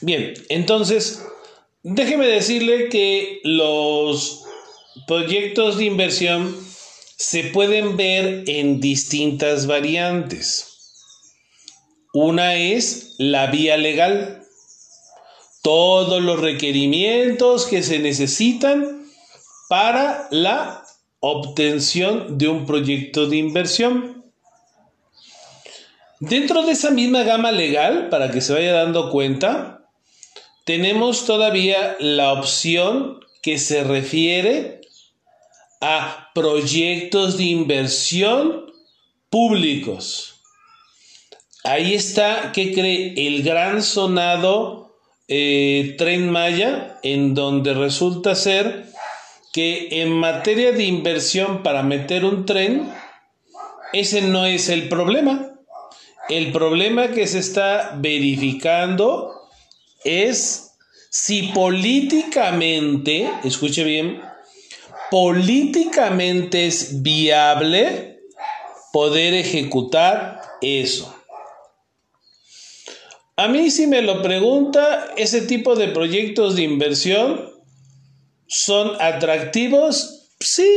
Bien, entonces, déjeme decirle que los proyectos de inversión se pueden ver en distintas variantes. Una es la vía legal. Todos los requerimientos que se necesitan para la obtención de un proyecto de inversión. Dentro de esa misma gama legal, para que se vaya dando cuenta, tenemos todavía la opción que se refiere a proyectos de inversión públicos. Ahí está, ¿qué cree? El gran sonado eh, tren Maya, en donde resulta ser que en materia de inversión para meter un tren, ese no es el problema. El problema que se está verificando es si políticamente, escuche bien, políticamente es viable poder ejecutar eso. A mí si me lo pregunta, ese tipo de proyectos de inversión son atractivos, sí.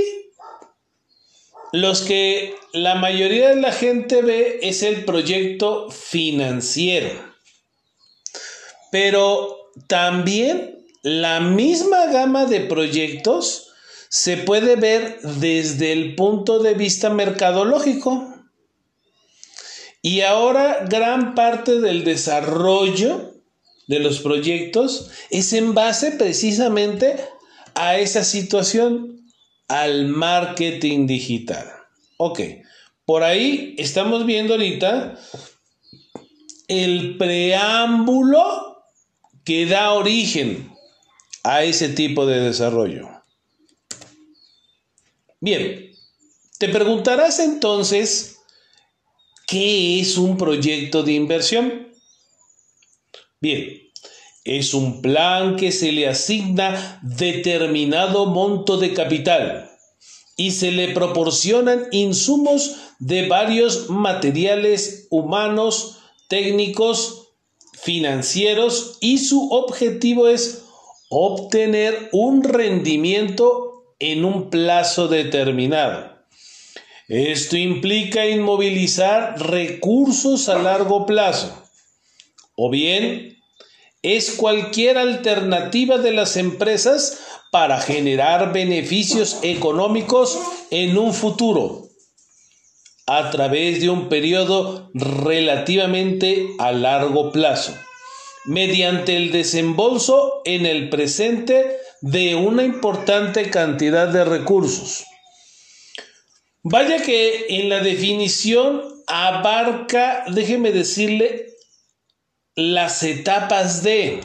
Los que la mayoría de la gente ve es el proyecto financiero. Pero también la misma gama de proyectos se puede ver desde el punto de vista mercadológico. Y ahora gran parte del desarrollo de los proyectos es en base precisamente a esa situación, al marketing digital. Ok, por ahí estamos viendo ahorita el preámbulo que da origen a ese tipo de desarrollo. Bien, te preguntarás entonces, ¿qué es un proyecto de inversión? Bien, es un plan que se le asigna determinado monto de capital y se le proporcionan insumos de varios materiales humanos, técnicos, financieros y su objetivo es obtener un rendimiento en un plazo determinado. Esto implica inmovilizar recursos a largo plazo. O bien, es cualquier alternativa de las empresas para generar beneficios económicos en un futuro a través de un periodo relativamente a largo plazo, mediante el desembolso en el presente de una importante cantidad de recursos. Vaya que en la definición abarca, déjeme decirle, las etapas de,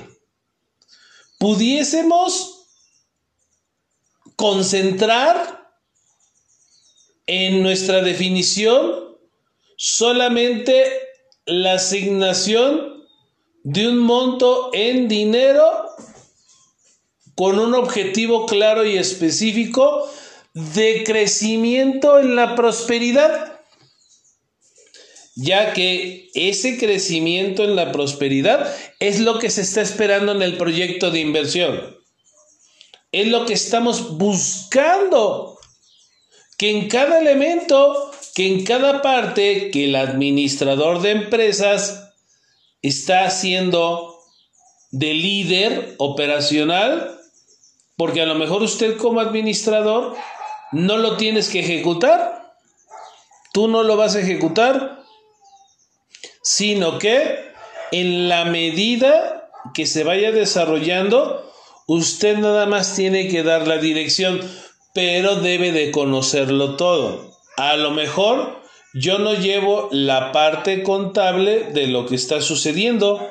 pudiésemos concentrar en nuestra definición solamente la asignación de un monto en dinero con un objetivo claro y específico de crecimiento en la prosperidad, ya que ese crecimiento en la prosperidad es lo que se está esperando en el proyecto de inversión. Es lo que estamos buscando, que en cada elemento, que en cada parte que el administrador de empresas está haciendo de líder operacional, porque a lo mejor usted como administrador no lo tienes que ejecutar. Tú no lo vas a ejecutar, sino que en la medida que se vaya desarrollando, usted nada más tiene que dar la dirección, pero debe de conocerlo todo. A lo mejor yo no llevo la parte contable de lo que está sucediendo,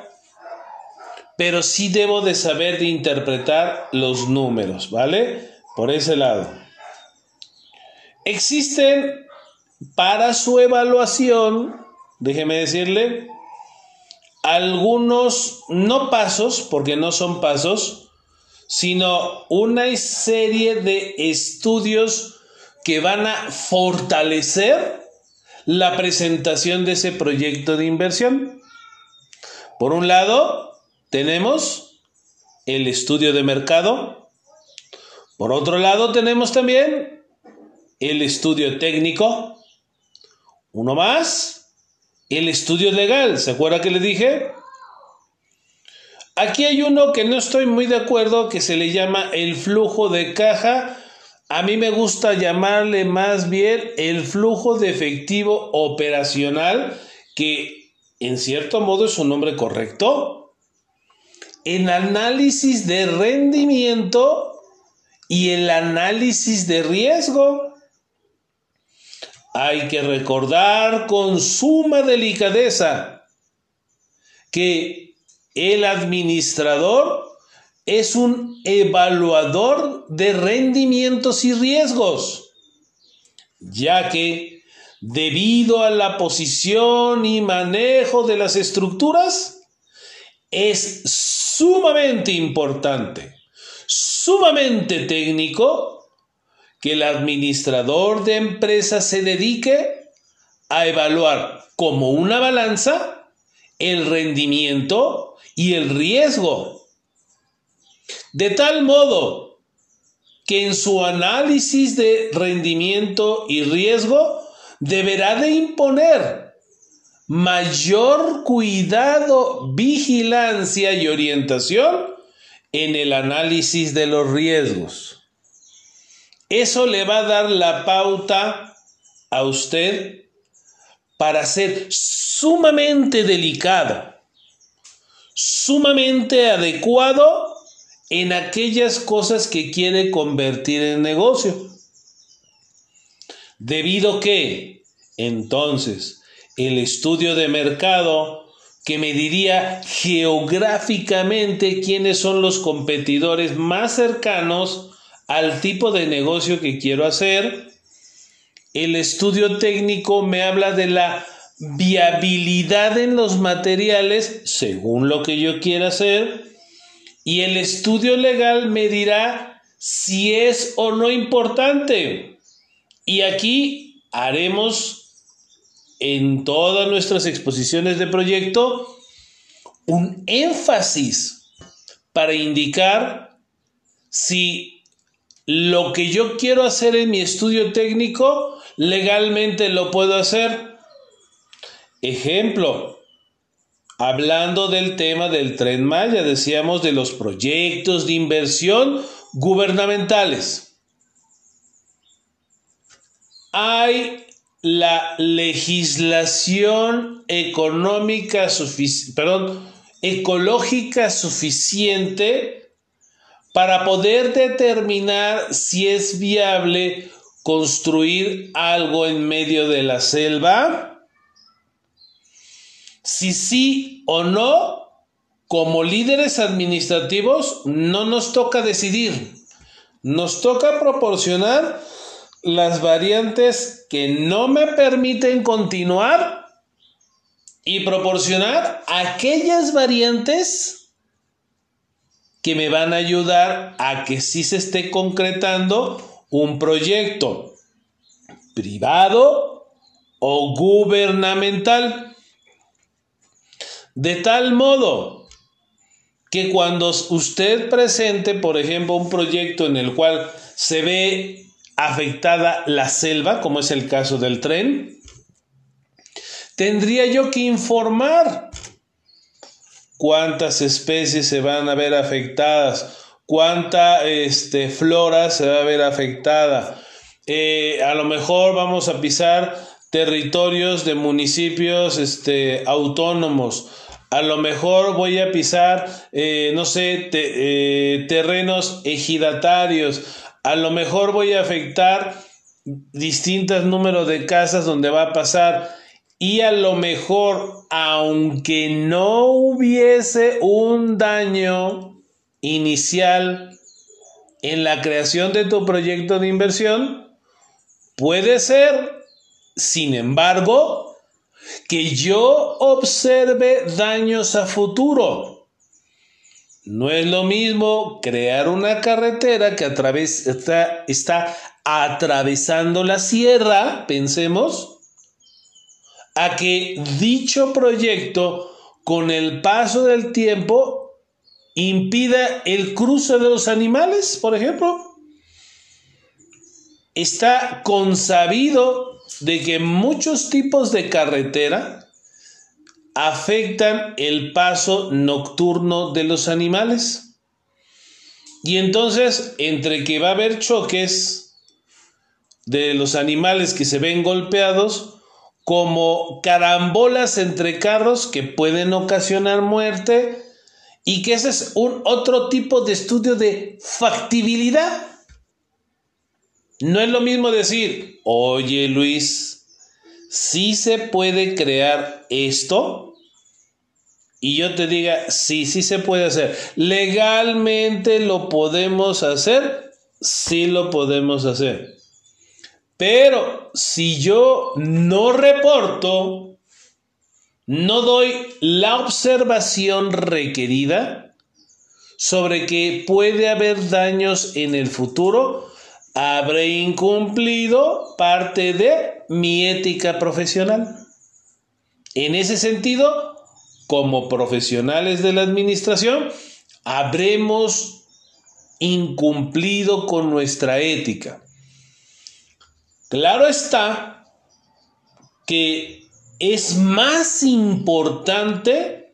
pero sí debo de saber de interpretar los números, ¿vale? Por ese lado. Existen para su evaluación, déjeme decirle, algunos, no pasos, porque no son pasos, sino una serie de estudios que van a fortalecer la presentación de ese proyecto de inversión. Por un lado, tenemos el estudio de mercado. Por otro lado, tenemos también el estudio técnico. Uno más, el estudio legal. ¿Se acuerda que le dije? Aquí hay uno que no estoy muy de acuerdo, que se le llama el flujo de caja. A mí me gusta llamarle más bien el flujo de efectivo operacional, que en cierto modo es un nombre correcto. En análisis de rendimiento y el análisis de riesgo. Hay que recordar con suma delicadeza que el administrador es un evaluador de rendimientos y riesgos, ya que debido a la posición y manejo de las estructuras, es sumamente importante, sumamente técnico, que el administrador de empresa se dedique a evaluar como una balanza el rendimiento y el riesgo. De tal modo que en su análisis de rendimiento y riesgo deberá de imponer mayor cuidado, vigilancia y orientación en el análisis de los riesgos. Eso le va a dar la pauta a usted para ser sumamente delicado sumamente adecuado en aquellas cosas que quiere convertir en negocio. Debido que, entonces, el estudio de mercado que me diría geográficamente quiénes son los competidores más cercanos al tipo de negocio que quiero hacer, el estudio técnico me habla de la viabilidad en los materiales según lo que yo quiera hacer y el estudio legal me dirá si es o no importante. Y aquí haremos en todas nuestras exposiciones de proyecto un énfasis para indicar si lo que yo quiero hacer en mi estudio técnico legalmente lo puedo hacer Ejemplo, hablando del tema del tren Maya, decíamos de los proyectos de inversión gubernamentales. Hay la legislación económica perdón, ecológica suficiente para poder determinar si es viable construir algo en medio de la selva si sí o no, como líderes administrativos, no nos toca decidir. Nos toca proporcionar las variantes que no me permiten continuar y proporcionar aquellas variantes que me van a ayudar a que sí se esté concretando un proyecto privado o gubernamental. De tal modo que cuando usted presente, por ejemplo, un proyecto en el cual se ve afectada la selva, como es el caso del tren, tendría yo que informar cuántas especies se van a ver afectadas, cuánta este, flora se va a ver afectada. Eh, a lo mejor vamos a pisar territorios de municipios este, autónomos a lo mejor voy a pisar, eh, no sé, eh, terrenos ejidatarios, a lo mejor voy a afectar distintos números de casas donde va a pasar. Y a lo mejor, aunque no hubiese un daño inicial en la creación de tu proyecto de inversión, puede ser, sin embargo, que yo observe daños a futuro. No es lo mismo crear una carretera que está, está atravesando la sierra, pensemos, a que dicho proyecto con el paso del tiempo impida el cruce de los animales, por ejemplo. Está consabido de que muchos tipos de carretera afectan el paso nocturno de los animales. Y entonces, entre que va a haber choques de los animales que se ven golpeados, como carambolas entre carros que pueden ocasionar muerte, y que ese es un otro tipo de estudio de factibilidad. No es lo mismo decir, oye Luis, si se puede crear esto y yo te diga, sí, sí se puede hacer. Legalmente lo podemos hacer, sí lo podemos hacer. Pero si yo no reporto, no doy la observación requerida sobre que puede haber daños en el futuro, habré incumplido parte de mi ética profesional. En ese sentido, como profesionales de la administración, habremos incumplido con nuestra ética. Claro está que es más importante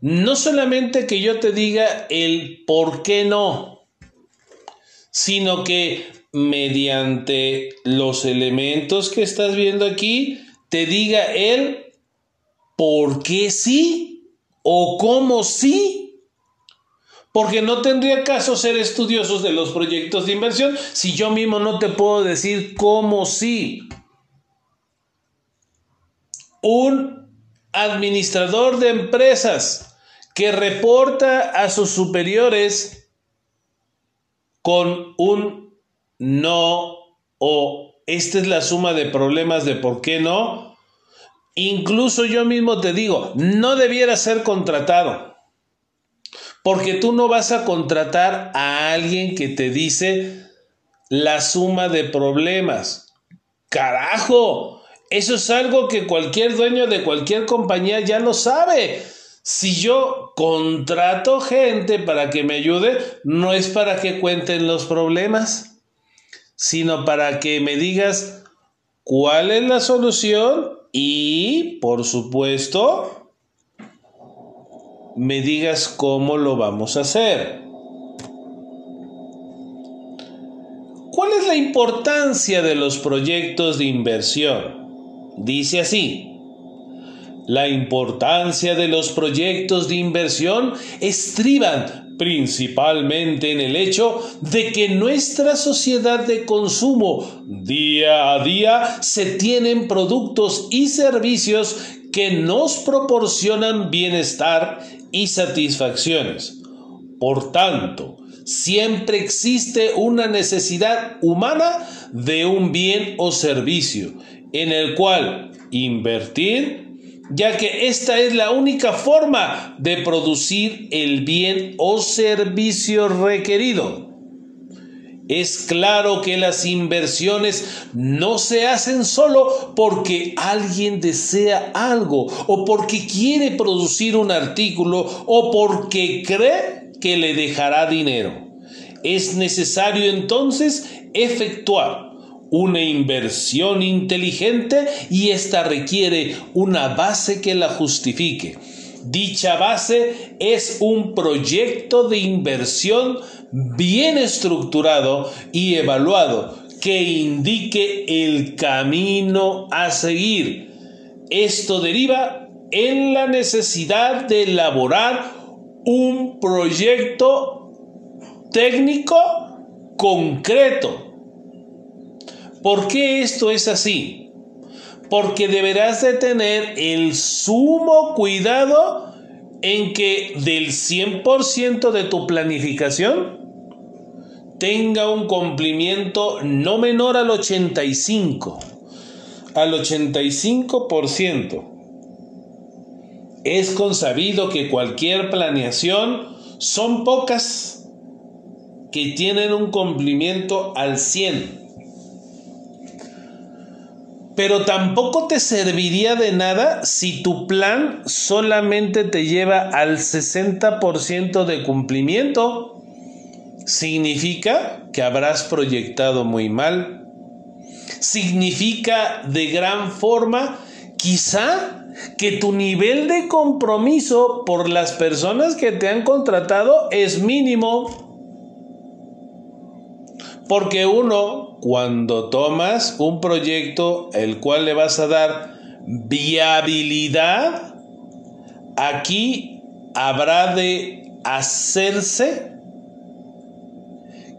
no solamente que yo te diga el por qué no, sino que mediante los elementos que estás viendo aquí, te diga él por qué sí o cómo sí. Porque no tendría caso ser estudiosos de los proyectos de inversión si yo mismo no te puedo decir cómo sí. Un administrador de empresas que reporta a sus superiores con un no o esta es la suma de problemas de por qué no, incluso yo mismo te digo, no debiera ser contratado. Porque tú no vas a contratar a alguien que te dice la suma de problemas. Carajo, eso es algo que cualquier dueño de cualquier compañía ya lo sabe. Si yo contrato gente para que me ayude, no es para que cuenten los problemas, sino para que me digas cuál es la solución y, por supuesto, me digas cómo lo vamos a hacer. ¿Cuál es la importancia de los proyectos de inversión? Dice así. La importancia de los proyectos de inversión estriban principalmente en el hecho de que nuestra sociedad de consumo día a día se tienen productos y servicios que nos proporcionan bienestar y satisfacciones. Por tanto, siempre existe una necesidad humana de un bien o servicio en el cual invertir ya que esta es la única forma de producir el bien o servicio requerido. Es claro que las inversiones no se hacen solo porque alguien desea algo o porque quiere producir un artículo o porque cree que le dejará dinero. Es necesario entonces efectuar una inversión inteligente y esta requiere una base que la justifique. Dicha base es un proyecto de inversión bien estructurado y evaluado que indique el camino a seguir. Esto deriva en la necesidad de elaborar un proyecto técnico concreto ¿Por qué esto es así? Porque deberás de tener el sumo cuidado en que del 100% de tu planificación tenga un cumplimiento no menor al 85, al 85%. Es consabido que cualquier planeación son pocas que tienen un cumplimiento al 100. Pero tampoco te serviría de nada si tu plan solamente te lleva al 60% de cumplimiento. Significa que habrás proyectado muy mal. Significa de gran forma, quizá, que tu nivel de compromiso por las personas que te han contratado es mínimo. Porque uno, cuando tomas un proyecto el cual le vas a dar viabilidad, aquí habrá de hacerse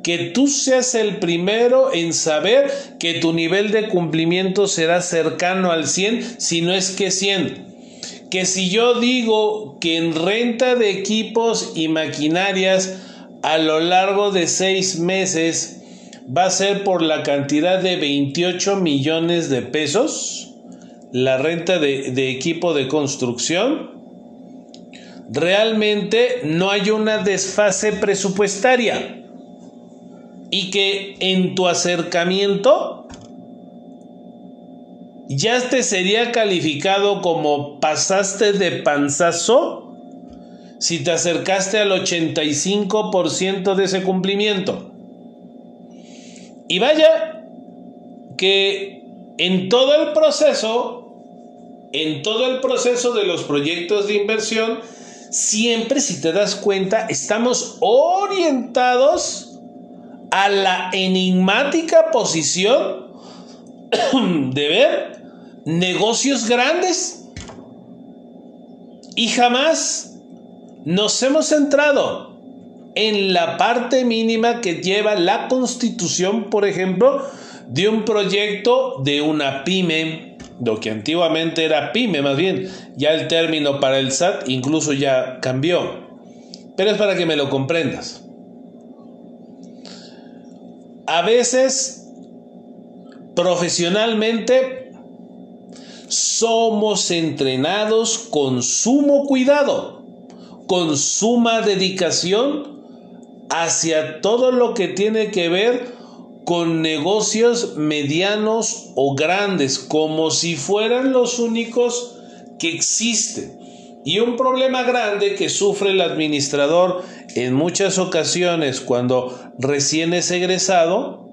que tú seas el primero en saber que tu nivel de cumplimiento será cercano al 100, si no es que 100. Que si yo digo que en renta de equipos y maquinarias a lo largo de seis meses va a ser por la cantidad de 28 millones de pesos la renta de, equipo de construcción. Realmente no hay una desfase presupuestaria y que en tu acercamiento ya te sería calificado como pasaste de panzazo si te acercaste al 85% de ese cumplimiento. Y vaya que en todo el proceso, en todo el proceso de los proyectos de inversión, siempre si te das cuenta, estamos orientados a la enigmática posición de ver negocios grandes y jamás nos hemos centrado en la parte mínima que lleva la constitución, por ejemplo, de un proyecto de una pyme, lo que antiguamente era pyme más bien, ya el término para el SAT incluso ya cambió, pero es para que me lo comprendas. A veces, profesionalmente, somos entrenados con sumo cuidado, con suma dedicación, hacia todo lo que tiene que ver con negocios medianos o grandes, como si fueran los únicos que existen. Y un problema grande que sufre el administrador en muchas ocasiones cuando recién es egresado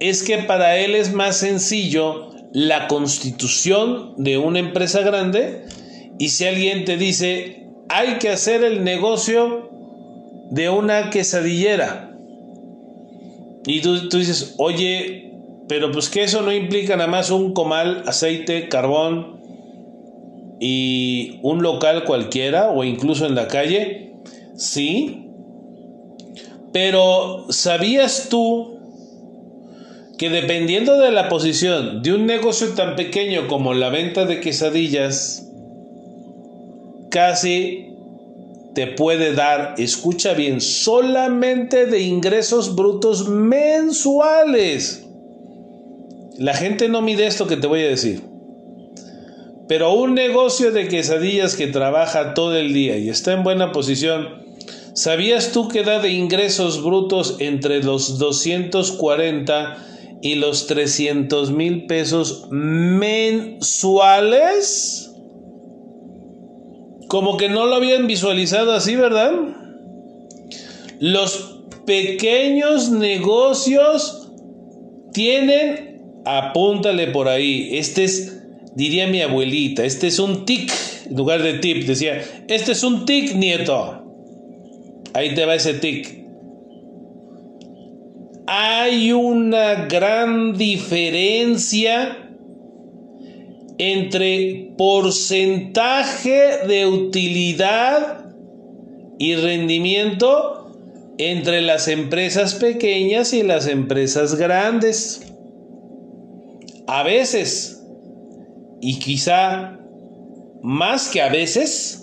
es que para él es más sencillo la constitución de una empresa grande y si alguien te dice hay que hacer el negocio de una quesadillera. Y tú, tú, dices, oye, pero pues que eso no implica nada más un comal, aceite, carbón y un local cualquiera o incluso en la calle. Sí. Pero ¿sabías tú que dependiendo de la posición de un negocio tan pequeño como la venta de quesadillas, casi te puede dar, escucha bien, solamente de ingresos brutos mensuales. La gente no mide esto que te voy a decir. Pero un negocio de quesadillas que trabaja todo el día y está en buena posición, ¿sabías tú que da de ingresos brutos entre los 240 y los 300 mil pesos mensuales? Como que no lo habían visualizado así, ¿verdad? Los pequeños negocios tienen, apúntale por ahí, este es, diría mi abuelita, este es un tic, en lugar de tip, decía, este es un tic, nieto. Ahí te va ese tic. Hay una gran diferencia entre porcentaje de utilidad y rendimiento entre las empresas pequeñas y las empresas grandes. A veces, y quizá más que a veces,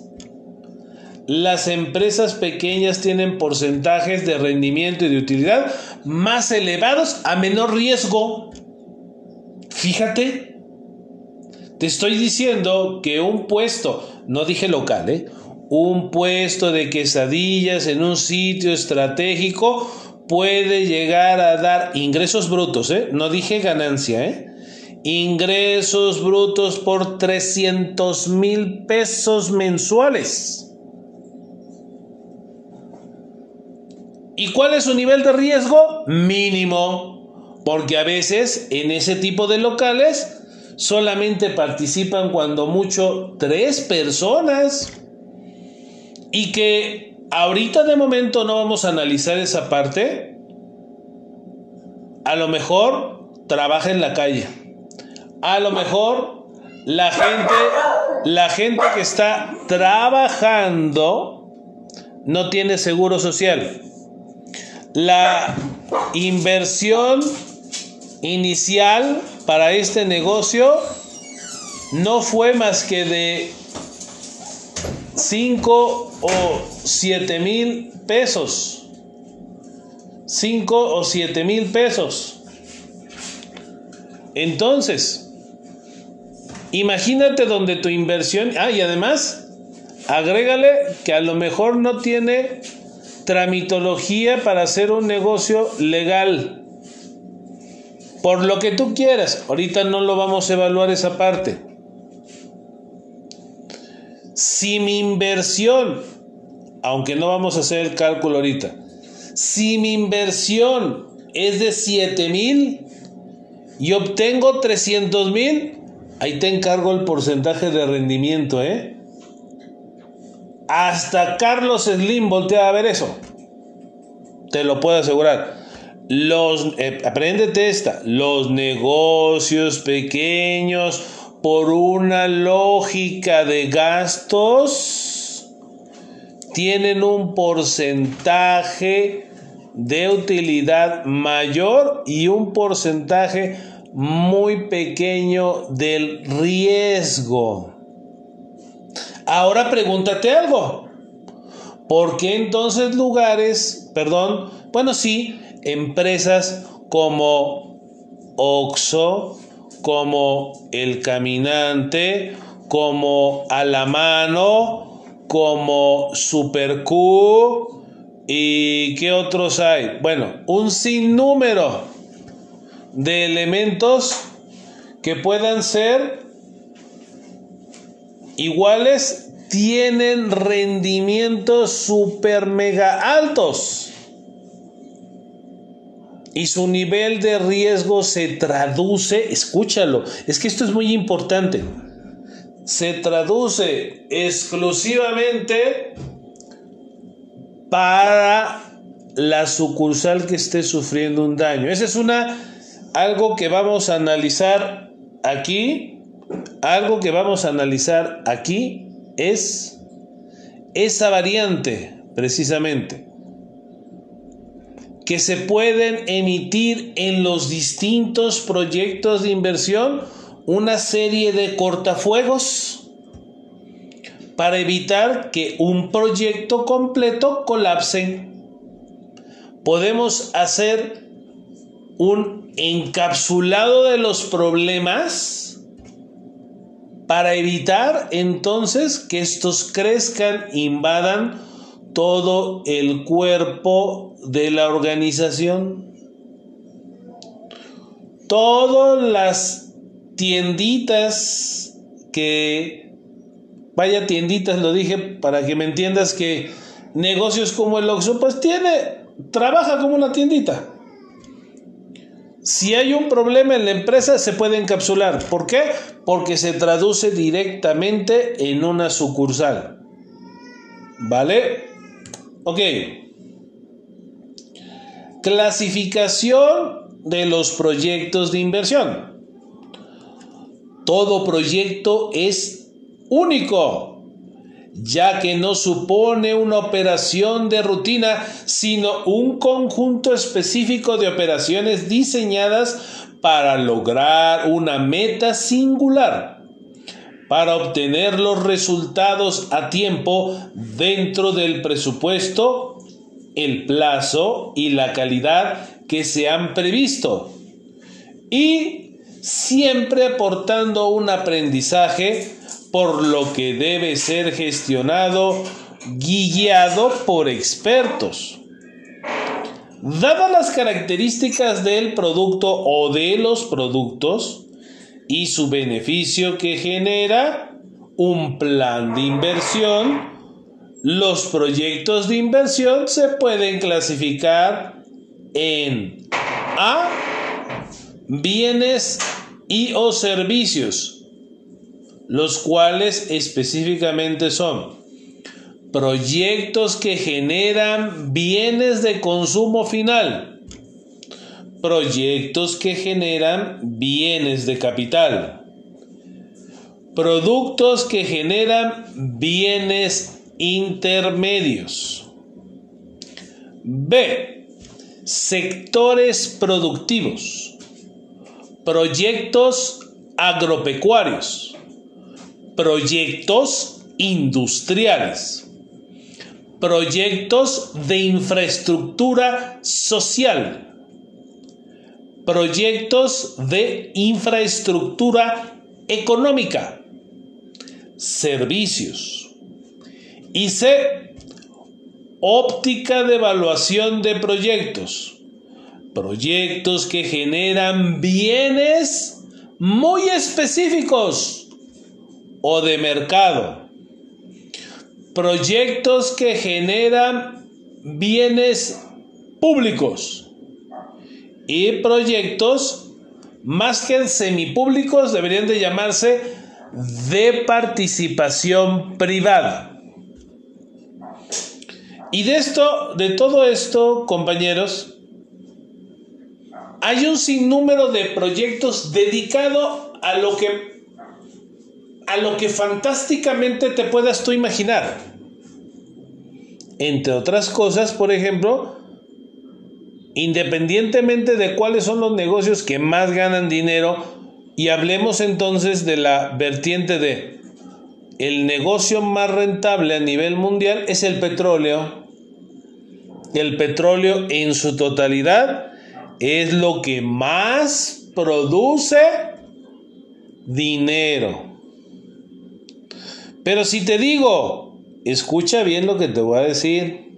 las empresas pequeñas tienen porcentajes de rendimiento y de utilidad más elevados a menor riesgo. Fíjate, te estoy diciendo que un puesto, no dije local, ¿eh? un puesto de quesadillas en un sitio estratégico puede llegar a dar ingresos brutos, ¿eh? no dije ganancia, ¿eh? ingresos brutos por 300 mil pesos mensuales. ¿Y cuál es su nivel de riesgo? Mínimo, porque a veces en ese tipo de locales solamente participan cuando mucho tres personas y que ahorita de momento no vamos a analizar esa parte. A lo mejor trabaja en la calle. A lo mejor la gente, la gente que está trabajando no tiene seguro social. La inversión inicial para este negocio no fue más que de 5 o 7 mil pesos. 5 o 7 mil pesos. Entonces, imagínate donde tu inversión... Ah, y además, agrégale que a lo mejor no tiene tramitología para hacer un negocio legal. Por lo que tú quieras, ahorita no lo vamos a evaluar esa parte. Si mi inversión, aunque no vamos a hacer el cálculo ahorita, si mi inversión es de 7 mil y obtengo 300 mil, ahí te encargo el porcentaje de rendimiento, ¿eh? Hasta Carlos Slim voltea a ver eso. Te lo puedo asegurar. Los, eh, apréndete esta, los negocios pequeños por una lógica de gastos tienen un porcentaje de utilidad mayor y un porcentaje muy pequeño del riesgo. Ahora pregúntate algo. ¿Por qué entonces lugares, perdón, bueno sí, empresas como Oxo, como El Caminante, como A la Mano, como Super Q y qué otros hay. Bueno, un sinnúmero de elementos que puedan ser iguales tienen rendimientos super mega altos y su nivel de riesgo se traduce, escúchalo, es que esto es muy importante, se traduce exclusivamente para la sucursal que esté sufriendo un daño. Esa es una algo que vamos a analizar aquí, algo que vamos a analizar aquí es esa variante precisamente que se pueden emitir en los distintos proyectos de inversión una serie de cortafuegos para evitar que un proyecto completo colapse. Podemos hacer un encapsulado de los problemas para evitar entonces que estos crezcan, invadan todo el cuerpo de la organización. Todas las tienditas que, vaya tienditas, lo dije para que me entiendas que negocios como el Oxxo, pues tiene, trabaja como una tiendita. Si hay un problema en la empresa, se puede encapsular. ¿Por qué? Porque se traduce directamente en una sucursal. ¿Vale? Ok. Clasificación de los proyectos de inversión. Todo proyecto es único, ya que no supone una operación de rutina, sino un conjunto específico de operaciones diseñadas para lograr una meta singular para obtener los resultados a tiempo dentro del presupuesto, el plazo y la calidad que se han previsto. Y siempre aportando un aprendizaje por lo que debe ser gestionado, guiado por expertos. Dadas las características del producto o de los productos, y su beneficio que genera un plan de inversión. Los proyectos de inversión se pueden clasificar en A, bienes y o servicios, los cuales específicamente son proyectos que generan bienes de consumo final, proyectos que generan bienes de capital, productos que generan bienes intermedios. B. Sectores productivos. Proyectos agropecuarios. Proyectos industriales proyectos de infraestructura social, proyectos de infraestructura económica, servicios. Y C, óptica de evaluación de proyectos, proyectos que generan bienes muy específicos o de mercado proyectos que generan bienes públicos y proyectos más que semipúblicos deberían de llamarse de participación privada. Y de esto, de todo esto, compañeros, hay un sinnúmero de proyectos dedicados a lo que a lo que fantásticamente te puedas tú imaginar. Entre otras cosas, por ejemplo, independientemente de cuáles son los negocios que más ganan dinero, y hablemos entonces de la vertiente de el negocio más rentable a nivel mundial es el petróleo. El petróleo en su totalidad es lo que más produce dinero. Pero si te digo, escucha bien lo que te voy a decir.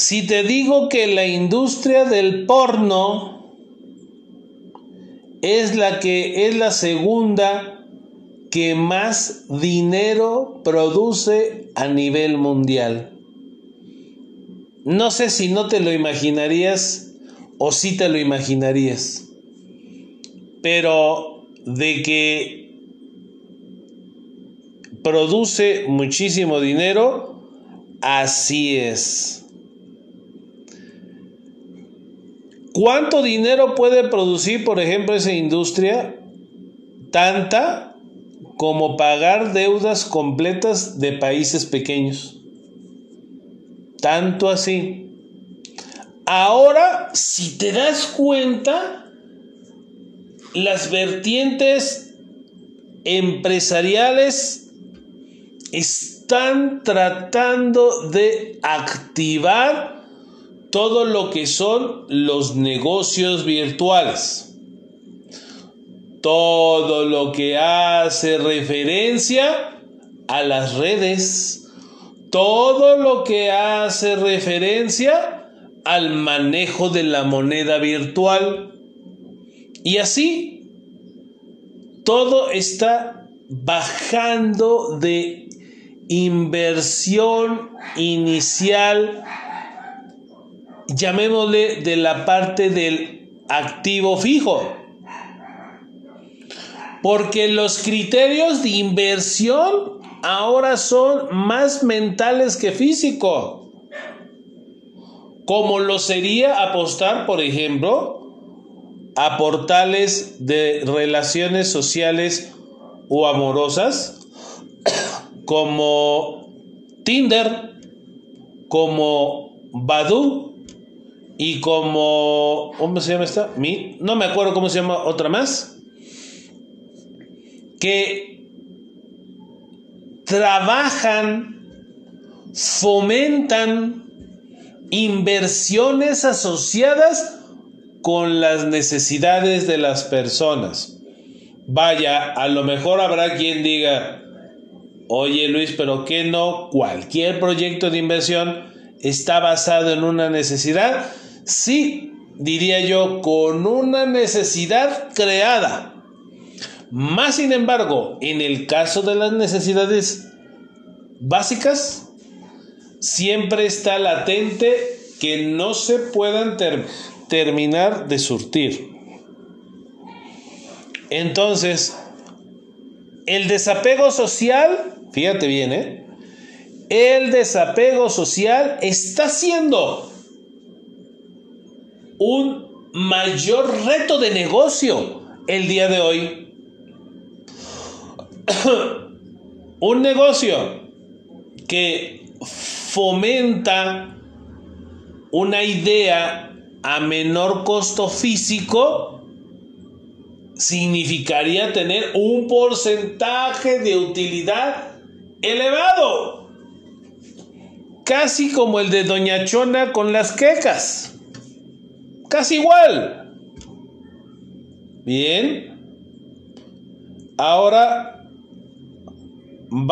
Si te digo que la industria del porno es la que es la segunda que más dinero produce a nivel mundial. No sé si no te lo imaginarías o si te lo imaginarías. Pero de que produce muchísimo dinero, así es. ¿Cuánto dinero puede producir, por ejemplo, esa industria? Tanta como pagar deudas completas de países pequeños. Tanto así. Ahora, si te das cuenta, las vertientes empresariales están tratando de activar todo lo que son los negocios virtuales. Todo lo que hace referencia a las redes. Todo lo que hace referencia al manejo de la moneda virtual. Y así, todo está bajando de inversión inicial, llamémosle de la parte del activo fijo. Porque los criterios de inversión ahora son más mentales que físicos. Como lo sería apostar, por ejemplo, a portales de relaciones sociales o amorosas como Tinder, como Badu y como ¿cómo se llama esta? No me acuerdo cómo se llama otra más que trabajan, fomentan inversiones asociadas con las necesidades de las personas. Vaya, a lo mejor habrá quien diga, Oye Luis, pero ¿qué no? Cualquier proyecto de inversión está basado en una necesidad. Sí, diría yo, con una necesidad creada. Más sin embargo, en el caso de las necesidades básicas, siempre está latente que no se puedan terminar de surtir. Entonces, el desapego social, fíjate bien, ¿eh? el desapego social está siendo un mayor reto de negocio el día de hoy. un negocio que fomenta una idea a menor costo físico significaría tener un porcentaje de utilidad elevado casi como el de Doña Chona con las quecas. Casi igual. Bien. Ahora vamos.